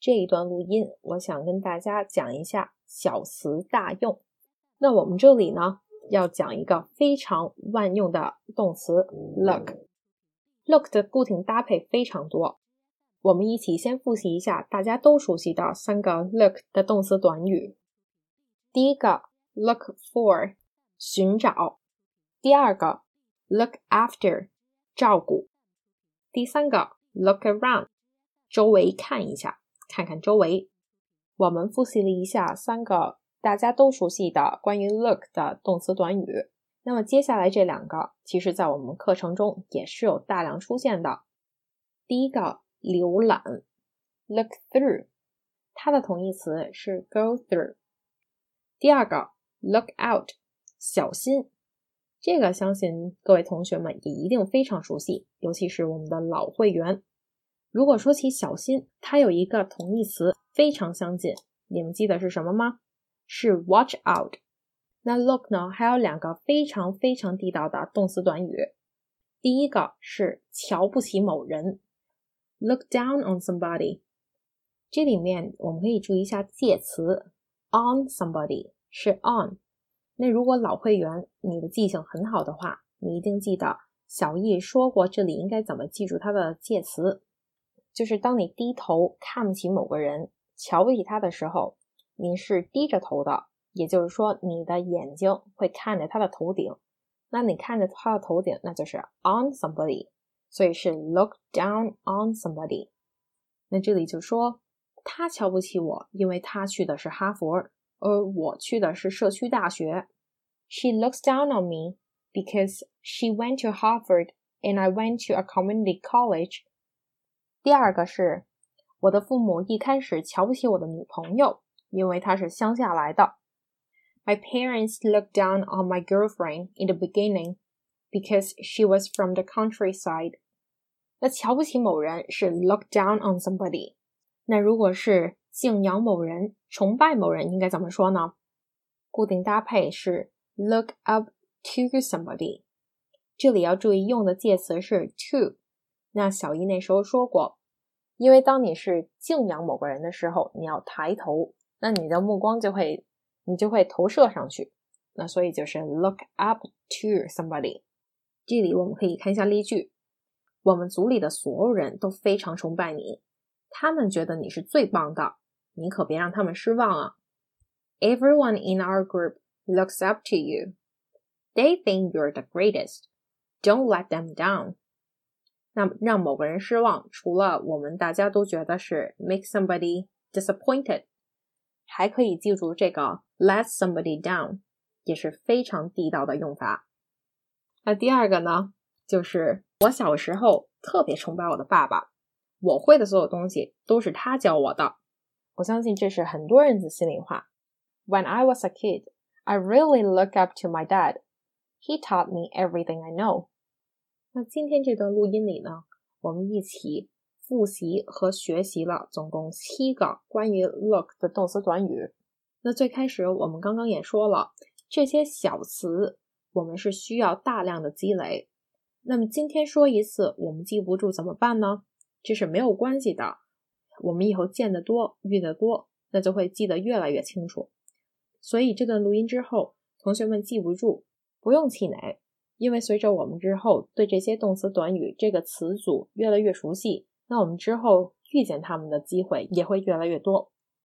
这一段录音，我想跟大家讲一下小词大用。那我们这里呢，要讲一个非常万用的动词 look。look 的固定搭配非常多，我们一起先复习一下大家都熟悉的三个 look 的动词短语。第一个 look for，寻找；第二个 look after，照顾；第三个 look around，周围看一下。看看周围，我们复习了一下三个大家都熟悉的关于 look 的动词短语。那么接下来这两个，其实在我们课程中也是有大量出现的。第一个浏览，look through，它的同义词是 go through。第二个 look out，小心，这个相信各位同学们也一定非常熟悉，尤其是我们的老会员。如果说起小心，它有一个同义词非常相近，你们记得是什么吗？是 watch out。那 look 呢？还有两个非常非常地道的动词短语。第一个是瞧不起某人，look down on somebody。这里面我们可以注意一下介词 on somebody 是 on。那如果老会员你的记性很好的话，你一定记得小易说过这里应该怎么记住它的介词。就是当你低头看不起某个人、瞧不起他的时候，你是低着头的，也就是说，你的眼睛会看着他的头顶。那你看着他的头顶，那就是 on somebody，所以是 look down on somebody。那这里就说他瞧不起我，因为他去的是哈佛，而我去的是社区大学。She looks down on me because she went to Harvard and I went to a community college. 第二个是，我的父母一开始瞧不起我的女朋友，因为她是乡下来的。My parents looked down on my girlfriend in the beginning because she was from the countryside。那瞧不起某人是 look down on somebody。那如果是敬仰某人、崇拜某人，应该怎么说呢？固定搭配是 look up to somebody。这里要注意用的介词是 to。 那小一那时候说过，因为当你是敬仰某个人的时候，你要抬头，那你的目光就会，你就会投射上去。那所以就是 look up to somebody。这里我们可以看一下例句：我们组里的所有人都非常崇拜你，他们觉得你是最棒的，你可别让他们失望啊！Everyone in our group looks up to you. They think you're the greatest. Don't let them down. 那让某个人失望，除了我们大家都觉得是 make somebody disappointed，还可以记住这个 let somebody down，也是非常地道的用法。那第二个呢，就是我小时候特别崇拜我的爸爸，我会的所有东西都是他教我的。我相信这是很多人的心里话。When I was a kid, I really look up to my dad. He taught me everything I know. 那今天这段录音里呢，我们一起复习和学习了总共七个关于 look 的动词短语。那最开始我们刚刚也说了，这些小词我们是需要大量的积累。那么今天说一次，我们记不住怎么办呢？这是没有关系的，我们以后见得多、遇得多，那就会记得越来越清楚。所以这段录音之后，同学们记不住，不用气馁。因为随着我们之后对这些动词短语这个词组越来越熟悉，那我们之后遇见它们的机会也会越来越多。